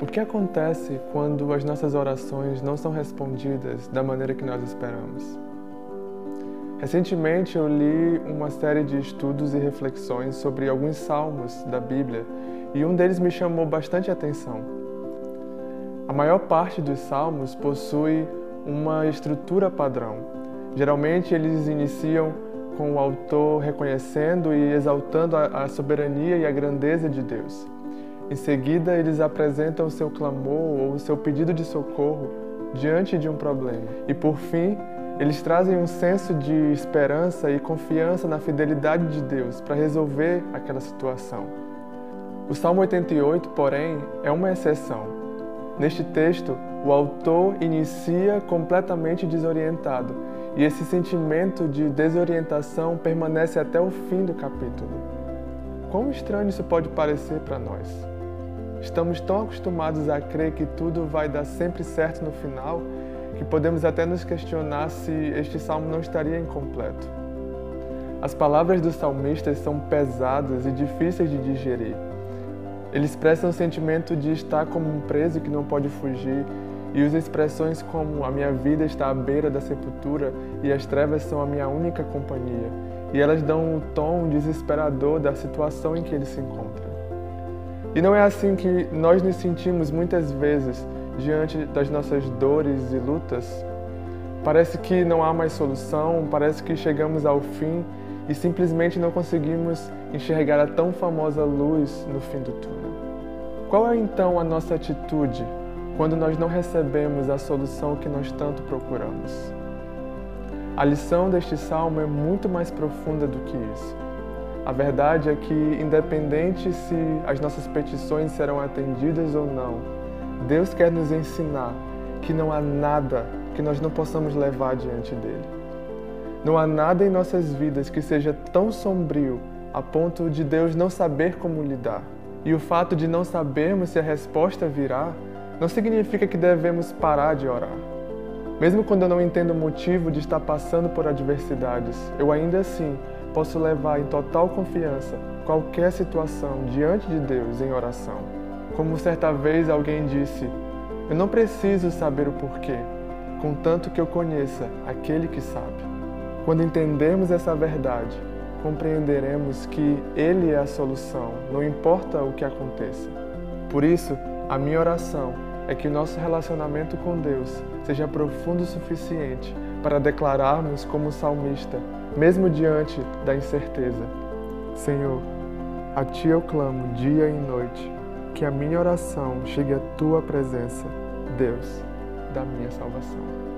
O que acontece quando as nossas orações não são respondidas da maneira que nós esperamos? Recentemente eu li uma série de estudos e reflexões sobre alguns salmos da Bíblia e um deles me chamou bastante atenção. A maior parte dos salmos possui uma estrutura padrão. Geralmente eles iniciam com o autor reconhecendo e exaltando a soberania e a grandeza de Deus. Em seguida, eles apresentam o seu clamor ou o seu pedido de socorro diante de um problema. E por fim, eles trazem um senso de esperança e confiança na fidelidade de Deus para resolver aquela situação. O Salmo 88, porém, é uma exceção. Neste texto, o autor inicia completamente desorientado e esse sentimento de desorientação permanece até o fim do capítulo. Quão estranho isso pode parecer para nós? Estamos tão acostumados a crer que tudo vai dar sempre certo no final que podemos até nos questionar se este salmo não estaria incompleto. As palavras dos salmistas são pesadas e difíceis de digerir. Eles expressam o sentimento de estar como um preso que não pode fugir e usam expressões como a minha vida está à beira da sepultura e as trevas são a minha única companhia. E elas dão o tom desesperador da situação em que ele se encontra. E não é assim que nós nos sentimos muitas vezes diante das nossas dores e lutas. Parece que não há mais solução, parece que chegamos ao fim e simplesmente não conseguimos enxergar a tão famosa luz no fim do túnel. Qual é então a nossa atitude quando nós não recebemos a solução que nós tanto procuramos? A lição deste salmo é muito mais profunda do que isso. A verdade é que, independente se as nossas petições serão atendidas ou não, Deus quer nos ensinar que não há nada que nós não possamos levar diante dele. Não há nada em nossas vidas que seja tão sombrio a ponto de Deus não saber como lidar. E o fato de não sabermos se a resposta virá não significa que devemos parar de orar. Mesmo quando eu não entendo o motivo de estar passando por adversidades, eu ainda assim posso levar em total confiança qualquer situação diante de Deus em oração. Como certa vez alguém disse: Eu não preciso saber o porquê, contanto que eu conheça aquele que sabe. Quando entendermos essa verdade, compreenderemos que Ele é a solução, não importa o que aconteça. Por isso, a minha oração é que nosso relacionamento com Deus seja profundo o suficiente para declararmos como salmista mesmo diante da incerteza. Senhor, a Ti eu clamo dia e noite, que a minha oração chegue à Tua presença, Deus da minha salvação.